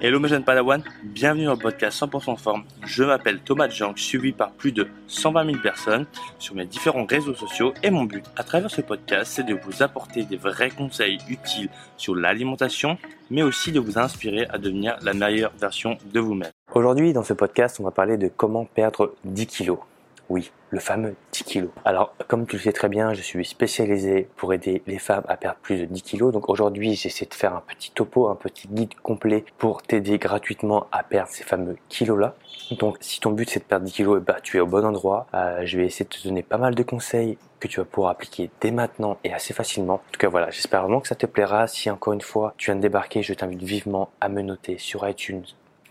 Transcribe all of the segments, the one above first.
Hello mes jeunes Padawan, bienvenue dans le podcast 100% forme. Je m'appelle Thomas Jank, suivi par plus de 120 000 personnes sur mes différents réseaux sociaux et mon but à travers ce podcast c'est de vous apporter des vrais conseils utiles sur l'alimentation mais aussi de vous inspirer à devenir la meilleure version de vous-même. Aujourd'hui dans ce podcast on va parler de comment perdre 10 kilos. Oui, le fameux 10 kilos. Alors, comme tu le sais très bien, je suis spécialisé pour aider les femmes à perdre plus de 10 kilos. Donc aujourd'hui, j'essaie de faire un petit topo, un petit guide complet pour t'aider gratuitement à perdre ces fameux kilos-là. Donc, si ton but c'est de perdre 10 kilos, bah, tu es au bon endroit. Euh, je vais essayer de te donner pas mal de conseils que tu vas pouvoir appliquer dès maintenant et assez facilement. En tout cas, voilà, j'espère vraiment que ça te plaira. Si encore une fois, tu viens de débarquer, je t'invite vivement à me noter sur iTunes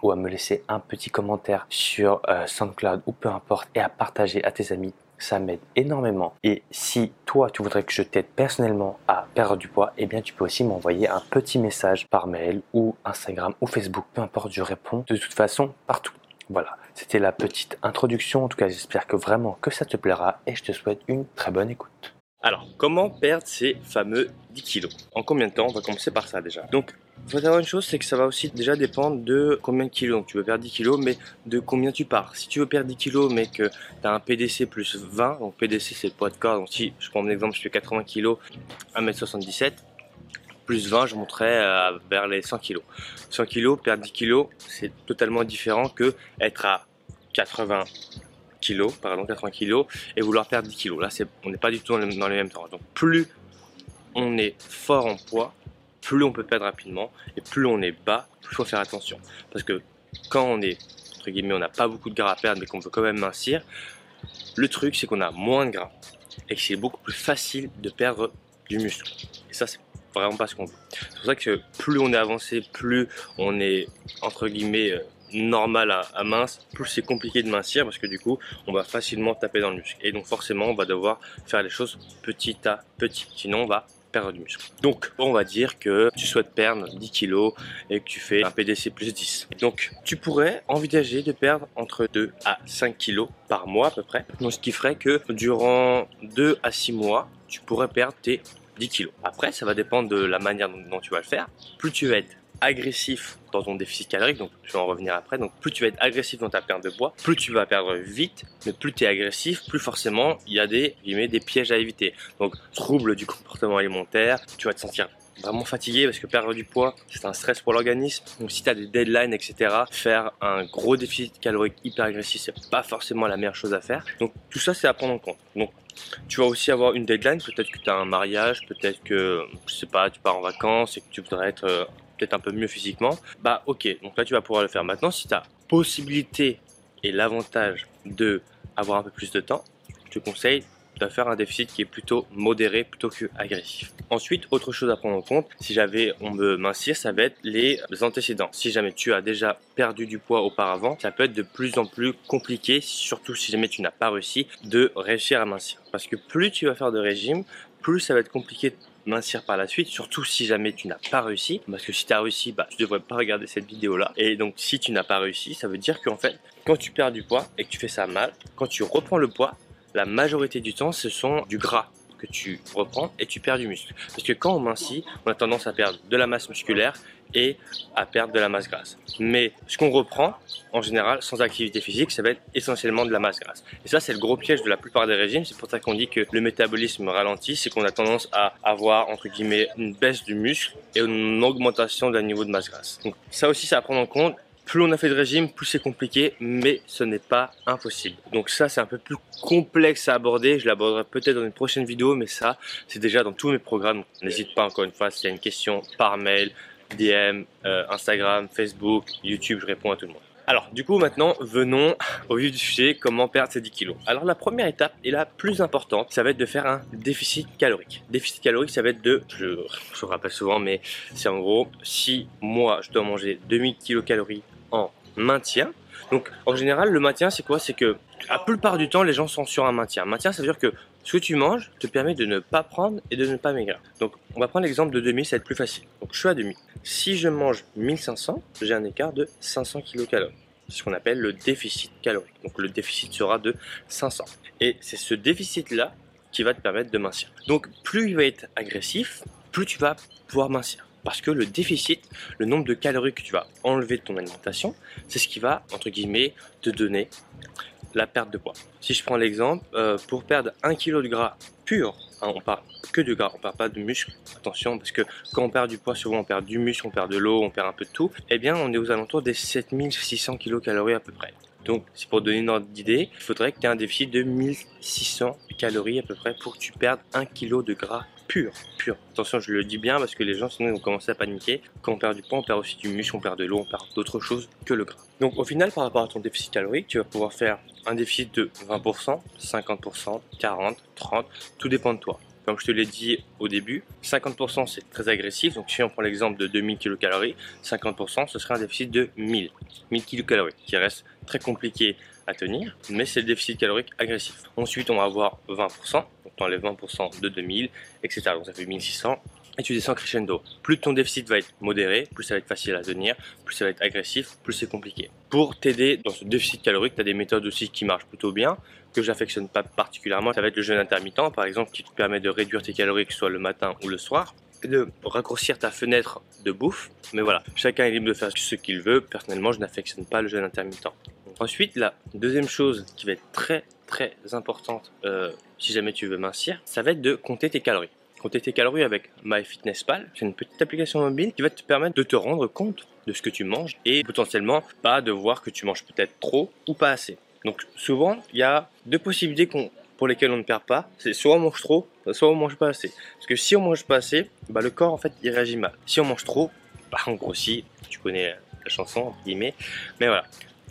ou à me laisser un petit commentaire sur euh, SoundCloud ou peu importe et à partager à tes amis. Ça m'aide énormément. Et si toi, tu voudrais que je t'aide personnellement à perdre du poids, eh bien, tu peux aussi m'envoyer un petit message par mail ou Instagram ou Facebook. Peu importe, je réponds de toute façon partout. Voilà, c'était la petite introduction. En tout cas, j'espère que vraiment que ça te plaira et je te souhaite une très bonne écoute. Alors, comment perdre ces fameux 10 kilos? En combien de temps? On va commencer par ça déjà. Donc, faut savoir une chose, c'est que ça va aussi déjà dépendre de combien de kilos. Donc, tu veux perdre 10 kilos, mais de combien tu pars. Si tu veux perdre 10 kilos, mais que tu as un PDC plus 20, donc PDC c'est le poids de corps. Donc, si je prends mon exemple, je fais 80 kilos, 1m77, plus 20, je monterai vers les 100 kilos. 100 kilos, perdre 10 kilos, c'est totalement différent que être à 80 kilos, pardon, 80 kilos, et vouloir perdre 10 kilos. Là, on n'est pas du tout dans les mêmes temps. Donc, plus on est fort en poids, plus on peut perdre rapidement, et plus on est bas, plus il faut faire attention. Parce que quand on est, entre guillemets, on n'a pas beaucoup de gras à perdre, mais qu'on veut quand même mincir, le truc, c'est qu'on a moins de gras, et que c'est beaucoup plus facile de perdre du muscle. Et ça, c'est vraiment pas ce qu'on veut. C'est pour ça que plus on est avancé, plus on est, entre guillemets, euh, normal à, mince, plus c'est compliqué de mincir parce que du coup, on va facilement taper dans le muscle. Et donc forcément, on va devoir faire les choses petit à petit. Sinon, on va perdre du muscle. Donc, on va dire que tu souhaites perdre 10 kilos et que tu fais un PDC plus 10. Donc, tu pourrais envisager de perdre entre 2 à 5 kilos par mois à peu près. Donc, ce qui ferait que durant 2 à 6 mois, tu pourrais perdre tes 10 kilos. Après, ça va dépendre de la manière dont tu vas le faire. Plus tu vas être agressif dans ton déficit calorique, donc je vais en revenir après, donc plus tu vas être agressif dans ta perte de poids, plus tu vas perdre vite, mais plus tu es agressif, plus forcément il y a des, des pièges à éviter. Donc trouble du comportement alimentaire, tu vas te sentir vraiment fatigué parce que perdre du poids c'est un stress pour l'organisme. Donc si tu as des deadlines etc faire un gros déficit calorique hyper agressif c'est pas forcément la meilleure chose à faire. Donc tout ça c'est à prendre en compte. Donc tu vas aussi avoir une deadline. Peut-être que tu as un mariage peut-être que je sais pas tu pars en vacances et que tu voudrais être euh, peut-être un peu mieux physiquement, bah ok, donc là tu vas pouvoir le faire. Maintenant, si tu as possibilité et l'avantage de avoir un peu plus de temps, je te conseille de faire un déficit qui est plutôt modéré plutôt que agressif. Ensuite, autre chose à prendre en compte, si j'avais on me mincir, ça va être les antécédents. Si jamais tu as déjà perdu du poids auparavant, ça peut être de plus en plus compliqué, surtout si jamais tu n'as pas réussi, de réussir à mincir. Parce que plus tu vas faire de régime, plus ça va être compliqué mincir par la suite, surtout si jamais tu n'as pas réussi. Parce que si tu as réussi, bah, tu devrais pas regarder cette vidéo là. Et donc, si tu n'as pas réussi, ça veut dire qu'en fait, quand tu perds du poids et que tu fais ça mal, quand tu reprends le poids, la majorité du temps, ce sont du gras que tu reprends et tu perds du muscle. Parce que quand on mincit, on a tendance à perdre de la masse musculaire et à perdre de la masse grasse. Mais ce qu'on reprend, en général, sans activité physique, ça va être essentiellement de la masse grasse. Et ça, c'est le gros piège de la plupart des régimes. C'est pour ça qu'on dit que le métabolisme ralentit, c'est qu'on a tendance à avoir, entre guillemets, une baisse du muscle et une augmentation d'un niveau de masse grasse. Donc ça aussi, c'est à prendre en compte plus on a fait de régime, plus c'est compliqué, mais ce n'est pas impossible. Donc ça, c'est un peu plus complexe à aborder. Je l'aborderai peut-être dans une prochaine vidéo, mais ça, c'est déjà dans tous mes programmes. N'hésite pas, encore une fois, s'il y a une question par mail, DM, euh, Instagram, Facebook, YouTube, je réponds à tout le monde. Alors, du coup, maintenant, venons au vif du sujet, comment perdre ces 10 kilos. Alors, la première étape et la plus importante, ça va être de faire un déficit calorique. Déficit calorique, ça va être de, je, je rappelle souvent, mais c'est en gros, si moi, je dois manger 2000 kilocalories en maintien, donc en général, le maintien, c'est quoi? C'est que la plupart du temps, les gens sont sur un maintien. Maintien, ça veut dire que ce que tu manges te permet de ne pas prendre et de ne pas maigrir. Donc, on va prendre l'exemple de 2000, ça va être plus facile. Donc, je suis à 2000. Si je mange 1500, j'ai un écart de 500 kcal. C'est ce qu'on appelle le déficit calorique. Donc, le déficit sera de 500. Et c'est ce déficit-là qui va te permettre de mincir. Donc, plus il va être agressif, plus tu vas pouvoir mincir. Parce que le déficit, le nombre de calories que tu vas enlever de ton alimentation, c'est ce qui va, entre guillemets, te donner la perte de poids. Si je prends l'exemple, euh, pour perdre 1 kg de gras pur, hein, on parle que de gras, on parle pas de muscle, attention, parce que quand on perd du poids, souvent on perd du muscle, on perd de l'eau, on perd un peu de tout, eh bien on est aux alentours des 7600 kcal à peu près. Donc, c'est pour donner une ordre d'idée, il faudrait que tu aies un déficit de 1600 calories à peu près pour que tu perdes 1 kg de gras pur, pur. Attention, je le dis bien parce que les gens sinon ils vont commencer à paniquer. Quand on perd du poids, on perd aussi du muscle, on perd de l'eau, on perd d'autres choses que le gras. Donc au final, par rapport à ton déficit calorique, tu vas pouvoir faire un déficit de 20%, 50%, 40%, 30%, tout dépend de toi. Comme je te l'ai dit au début, 50% c'est très agressif. Donc si on prend l'exemple de 2000 kcal, 50% ce serait un déficit de 1000, 1000 kcal, qui reste très compliqué à tenir, mais c'est le déficit calorique agressif. Ensuite, on va avoir 20%, donc tu enlèves 20% de 2000, etc. Donc ça fait 1600, et tu descends crescendo. Plus ton déficit va être modéré, plus ça va être facile à tenir, plus ça va être agressif, plus c'est compliqué. Pour t'aider dans ce déficit calorique, tu as des méthodes aussi qui marchent plutôt bien, que j'affectionne pas particulièrement. Ça va être le jeûne intermittent, par exemple, qui te permet de réduire tes calories, que soit le matin ou le soir, de raccourcir ta fenêtre de bouffe. Mais voilà, chacun est libre de faire ce qu'il veut. Personnellement, je n'affectionne pas le jeûne intermittent. Ensuite, la deuxième chose qui va être très très importante euh, si jamais tu veux mincir, ça va être de compter tes calories compter tes calories avec MyFitnessPal. C'est une petite application mobile qui va te permettre de te rendre compte de ce que tu manges et potentiellement pas de voir que tu manges peut-être trop ou pas assez. Donc souvent, il y a deux possibilités pour lesquelles on ne perd pas. C'est soit on mange trop, soit on mange pas assez. Parce que si on mange pas assez, bah, le corps en fait il réagit mal. Si on mange trop, bah, on grossit. Tu connais la chanson entre guillemets. Mais voilà,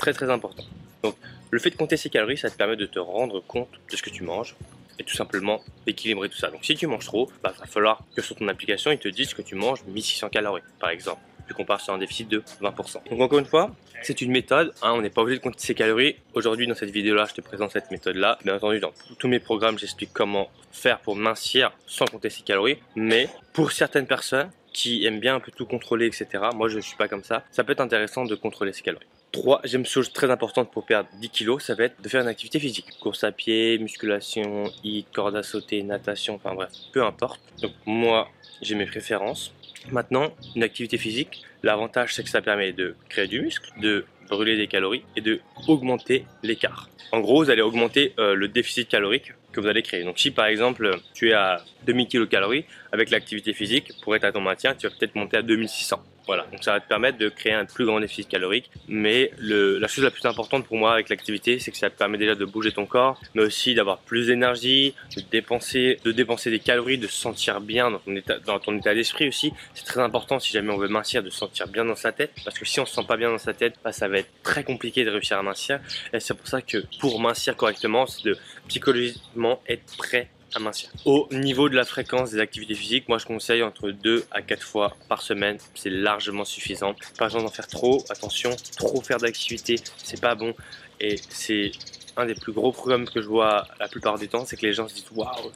très très important. Donc le fait de compter ses calories, ça te permet de te rendre compte de ce que tu manges et tout simplement d'équilibrer tout ça. Donc si tu manges trop, il bah, va falloir que sur ton application, il te dise que tu manges 1600 calories par exemple vu qu'on part sur un déficit de 20%. Donc encore une fois, c'est une méthode, hein, on n'est pas obligé de compter ses calories. Aujourd'hui dans cette vidéo là, je te présente cette méthode là. Bien entendu, dans tous mes programmes, j'explique comment faire pour mincir sans compter ses calories. Mais pour certaines personnes qui aiment bien un peu tout contrôler, etc., moi je ne suis pas comme ça, ça peut être intéressant de contrôler ses calories. Troisième chose très importante pour perdre 10 kilos, ça va être de faire une activité physique. Course à pied, musculation, hit, corde à sauter, natation, enfin bref, peu importe. Donc moi, j'ai mes préférences. Maintenant, une activité physique, l'avantage c'est que ça permet de créer du muscle, de brûler des calories et de augmenter l'écart. En gros, vous allez augmenter euh, le déficit calorique que vous allez créer. Donc si par exemple tu es à 2000 kcal avec l'activité physique, pour être à ton maintien, tu vas peut-être monter à 2600. Voilà, donc ça va te permettre de créer un plus grand déficit calorique. Mais le, la chose la plus importante pour moi avec l'activité, c'est que ça te permet déjà de bouger ton corps, mais aussi d'avoir plus d'énergie, de dépenser, de dépenser des calories, de se sentir bien dans ton état, dans ton état d'esprit aussi. C'est très important si jamais on veut mincir, de se sentir bien dans sa tête, parce que si on se sent pas bien dans sa tête, bah, ça va être très compliqué de réussir à mincir. Et c'est pour ça que pour mincir correctement, c'est de psychologiquement être prêt mincir. Au niveau de la fréquence des activités physiques, moi je conseille entre 2 à 4 fois par semaine, c'est largement suffisant. Pas besoin d'en faire trop, attention, trop faire d'activités, c'est pas bon et c'est un des plus gros problèmes que je vois la plupart du temps, c'est que les gens se disent waouh,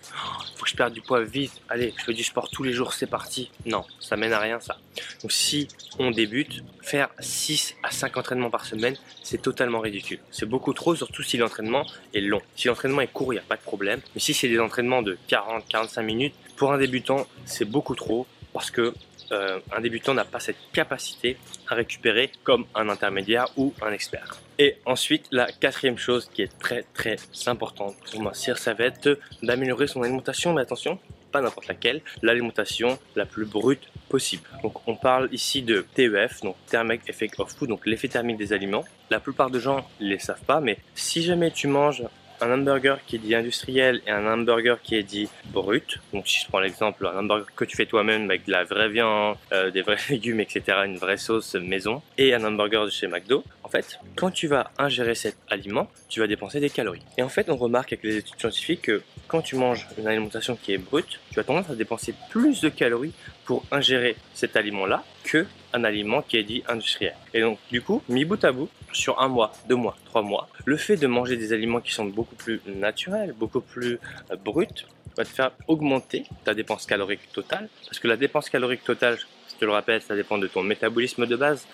faut que je perde du poids vite. Allez, je fais du sport tous les jours, c'est parti. Non, ça mène à rien ça. Donc si on débute, faire 6 à 5 entraînements par semaine, c'est totalement ridicule. C'est beaucoup trop, surtout si l'entraînement est long. Si l'entraînement est court, il n'y a pas de problème. Mais si c'est des entraînements de 40-45 minutes, pour un débutant, c'est beaucoup trop parce que euh, un débutant n'a pas cette capacité à récupérer comme un intermédiaire ou un expert. Et ensuite, la quatrième chose qui est très très importante pour mincir, ça va être d'améliorer son alimentation, mais attention, pas n'importe laquelle, l'alimentation la plus brute possible. Donc on parle ici de TEF, donc Thermic Effect of Food, donc l'effet thermique des aliments. La plupart des gens ne les savent pas, mais si jamais tu manges un hamburger qui est dit industriel et un hamburger qui est dit brut. Donc si je prends l'exemple, un hamburger que tu fais toi-même avec de la vraie viande, euh, des vrais légumes, etc., une vraie sauce maison, et un hamburger de chez McDo, en fait, quand tu vas ingérer cet aliment, tu vas dépenser des calories. Et en fait, on remarque avec les études scientifiques que quand tu manges une alimentation qui est brute, tu as tendance à dépenser plus de calories pour ingérer cet aliment-là que un aliment qui est dit industriel. Et donc, du coup, mis bout à bout, sur un mois, deux mois, trois mois, le fait de manger des aliments qui sont beaucoup plus naturels, beaucoup plus euh, bruts, va te faire augmenter ta dépense calorique totale. Parce que la dépense calorique totale, je te le rappelle, ça dépend de ton métabolisme de base.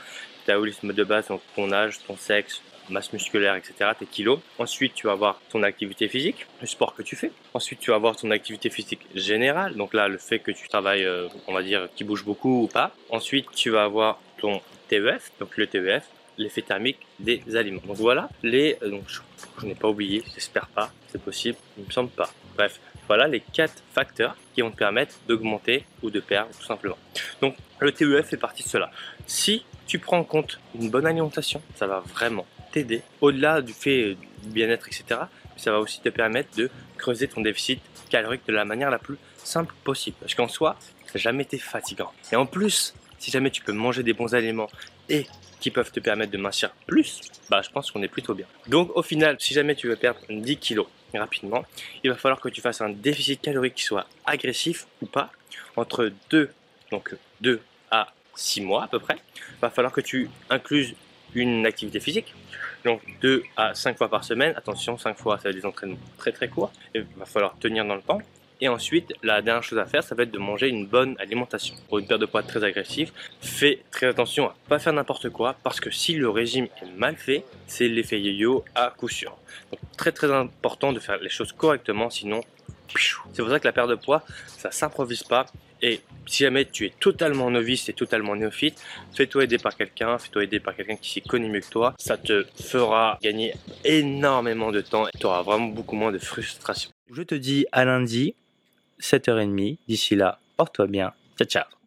Métabolisme de base, donc ton âge, ton sexe, masse musculaire, etc., tes kilos. Ensuite, tu vas avoir ton activité physique, le sport que tu fais. Ensuite, tu vas avoir ton activité physique générale. Donc là, le fait que tu travailles, euh, on va dire, qui bouge beaucoup ou pas. Ensuite, tu vas avoir ton TEF, donc le TEF, l'effet thermique des aliments. Donc voilà, les, euh, donc je, n'ai pas oublié, j'espère pas, c'est possible, il me semble pas. Bref, voilà les quatre facteurs qui vont te permettre d'augmenter ou de perdre tout simplement. Donc le TEF fait partie de cela. Si tu prends en compte une bonne alimentation, ça va vraiment t'aider. Au-delà du fait du bien-être, etc., ça va aussi te permettre de creuser ton déficit calorique de la manière la plus simple possible. Parce qu'en soi, ça n'a jamais été fatigant. Et en plus, si jamais tu peux manger des bons aliments et qui peuvent te permettre de mincir plus, bah, je pense qu'on est plutôt bien. Donc au final, si jamais tu veux perdre 10 kilos rapidement, il va falloir que tu fasses un déficit calorique qui soit agressif ou pas, entre 2, donc 2 à 6 mois à peu près. Il va falloir que tu incluses une activité physique, donc 2 à 5 fois par semaine. Attention, 5 fois, ça va être des entraînements très très courts. Il va falloir tenir dans le temps. Et ensuite, la dernière chose à faire, ça va être de manger une bonne alimentation. Pour une perte de poids très agressive, fais très attention à pas faire n'importe quoi parce que si le régime est mal fait, c'est l'effet yo-yo à coup sûr. Donc très très important de faire les choses correctement, sinon c'est pour ça que la perte de poids, ça s'improvise pas. Et si jamais tu es totalement novice et totalement néophyte, fais-toi aider par quelqu'un, fais-toi aider par quelqu'un qui s'y connaît mieux que toi. Ça te fera gagner énormément de temps et tu auras vraiment beaucoup moins de frustration. Je te dis à lundi 7h30. D'ici là, porte-toi bien. Ciao, ciao.